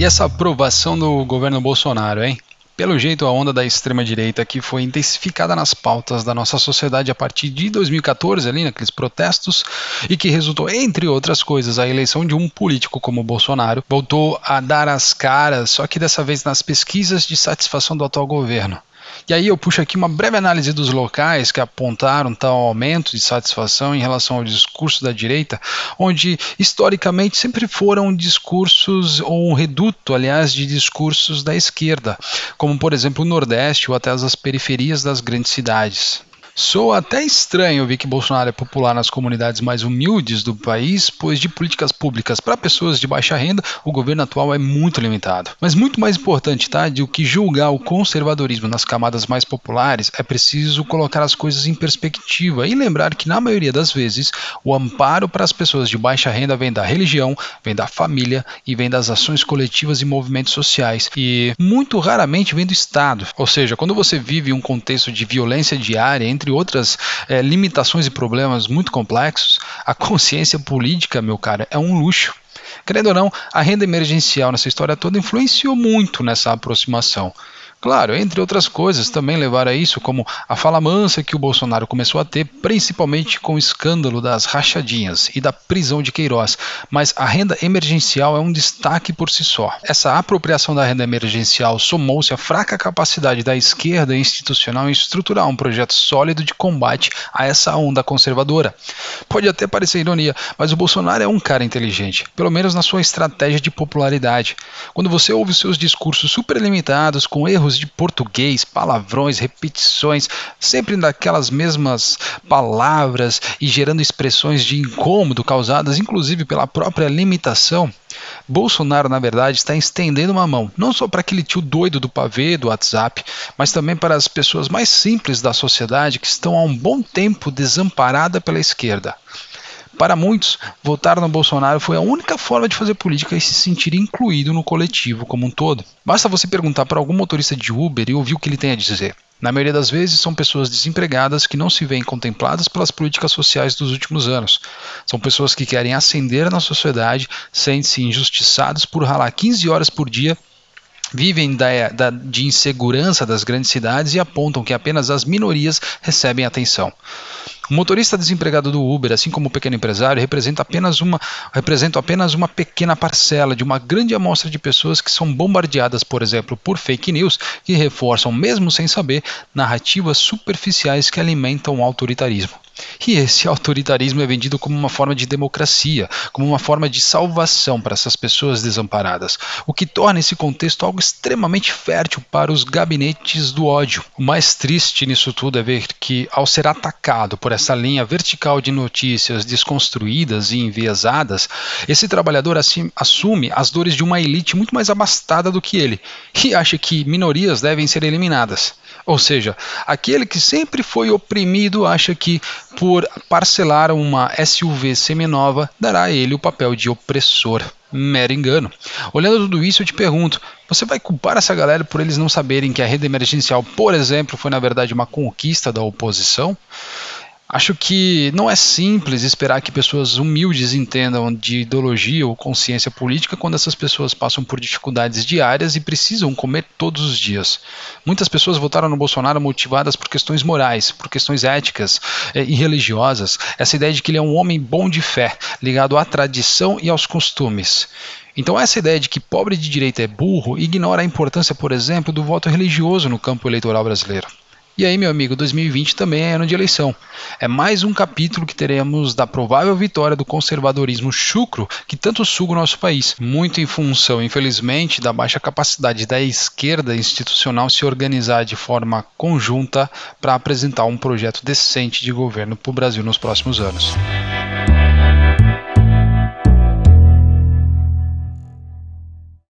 E essa aprovação do governo Bolsonaro, hein? Pelo jeito, a onda da extrema-direita que foi intensificada nas pautas da nossa sociedade a partir de 2014, ali naqueles protestos, e que resultou, entre outras coisas, a eleição de um político como Bolsonaro, voltou a dar as caras, só que dessa vez nas pesquisas de satisfação do atual governo. E aí eu puxo aqui uma breve análise dos locais que apontaram tal aumento de satisfação em relação ao discurso da direita, onde historicamente sempre foram discursos ou um reduto, aliás, de discursos da esquerda, como por exemplo o Nordeste ou até as periferias das grandes cidades. Sou até estranho ver que Bolsonaro é popular nas comunidades mais humildes do país, pois de políticas públicas para pessoas de baixa renda, o governo atual é muito limitado. Mas muito mais importante, tá, do que julgar o conservadorismo nas camadas mais populares, é preciso colocar as coisas em perspectiva e lembrar que na maioria das vezes o amparo para as pessoas de baixa renda vem da religião, vem da família e vem das ações coletivas e movimentos sociais e muito raramente vem do Estado. Ou seja, quando você vive um contexto de violência diária entre outras é, limitações e problemas muito complexos, a consciência política, meu cara, é um luxo. Querendo ou não, a renda emergencial nessa história toda influenciou muito nessa aproximação. Claro, entre outras coisas, também levaram a isso, como a fala mansa que o Bolsonaro começou a ter, principalmente com o escândalo das rachadinhas e da prisão de Queiroz. Mas a renda emergencial é um destaque por si só. Essa apropriação da renda emergencial somou-se à fraca capacidade da esquerda institucional em estruturar um projeto sólido de combate a essa onda conservadora. Pode até parecer ironia, mas o Bolsonaro é um cara inteligente, pelo menos na sua estratégia de popularidade. Quando você ouve seus discursos super limitados, com erros de português, palavrões, repetições, sempre daquelas mesmas palavras e gerando expressões de incômodo causadas inclusive pela própria limitação. Bolsonaro, na verdade, está estendendo uma mão, não só para aquele tio doido do pavê, do WhatsApp, mas também para as pessoas mais simples da sociedade que estão há um bom tempo desamparadas pela esquerda. Para muitos, votar no Bolsonaro foi a única forma de fazer política e se sentir incluído no coletivo como um todo. Basta você perguntar para algum motorista de Uber e ouvir o que ele tem a dizer. Na maioria das vezes, são pessoas desempregadas que não se veem contempladas pelas políticas sociais dos últimos anos. São pessoas que querem ascender na sociedade, sentem-se injustiçados por ralar 15 horas por dia vivem da, da, de insegurança das grandes cidades e apontam que apenas as minorias recebem atenção. O motorista desempregado do Uber, assim como o pequeno empresário, representa apenas uma, representa apenas uma pequena parcela de uma grande amostra de pessoas que são bombardeadas, por exemplo, por fake news que reforçam, mesmo sem saber, narrativas superficiais que alimentam o autoritarismo. E esse autoritarismo é vendido como uma forma de democracia, como uma forma de salvação para essas pessoas desamparadas, o que torna esse contexto algo extremamente fértil para os gabinetes do ódio. O mais triste nisso tudo é ver que, ao ser atacado por essa linha vertical de notícias desconstruídas e enviesadas, esse trabalhador assume as dores de uma elite muito mais abastada do que ele e acha que minorias devem ser eliminadas. Ou seja, aquele que sempre foi oprimido acha que, por parcelar uma SUV seminova, dará a ele o papel de opressor. Mero engano. Olhando tudo isso, eu te pergunto: você vai culpar essa galera por eles não saberem que a rede emergencial, por exemplo, foi na verdade uma conquista da oposição? Acho que não é simples esperar que pessoas humildes entendam de ideologia ou consciência política quando essas pessoas passam por dificuldades diárias e precisam comer todos os dias. Muitas pessoas votaram no Bolsonaro motivadas por questões morais, por questões éticas eh, e religiosas. Essa ideia de que ele é um homem bom de fé, ligado à tradição e aos costumes. Então, essa ideia de que pobre de direita é burro ignora a importância, por exemplo, do voto religioso no campo eleitoral brasileiro. E aí, meu amigo, 2020 também é ano de eleição. É mais um capítulo que teremos da provável vitória do conservadorismo chucro que tanto suga o nosso país, muito em função, infelizmente, da baixa capacidade da esquerda institucional se organizar de forma conjunta para apresentar um projeto decente de governo para o Brasil nos próximos anos.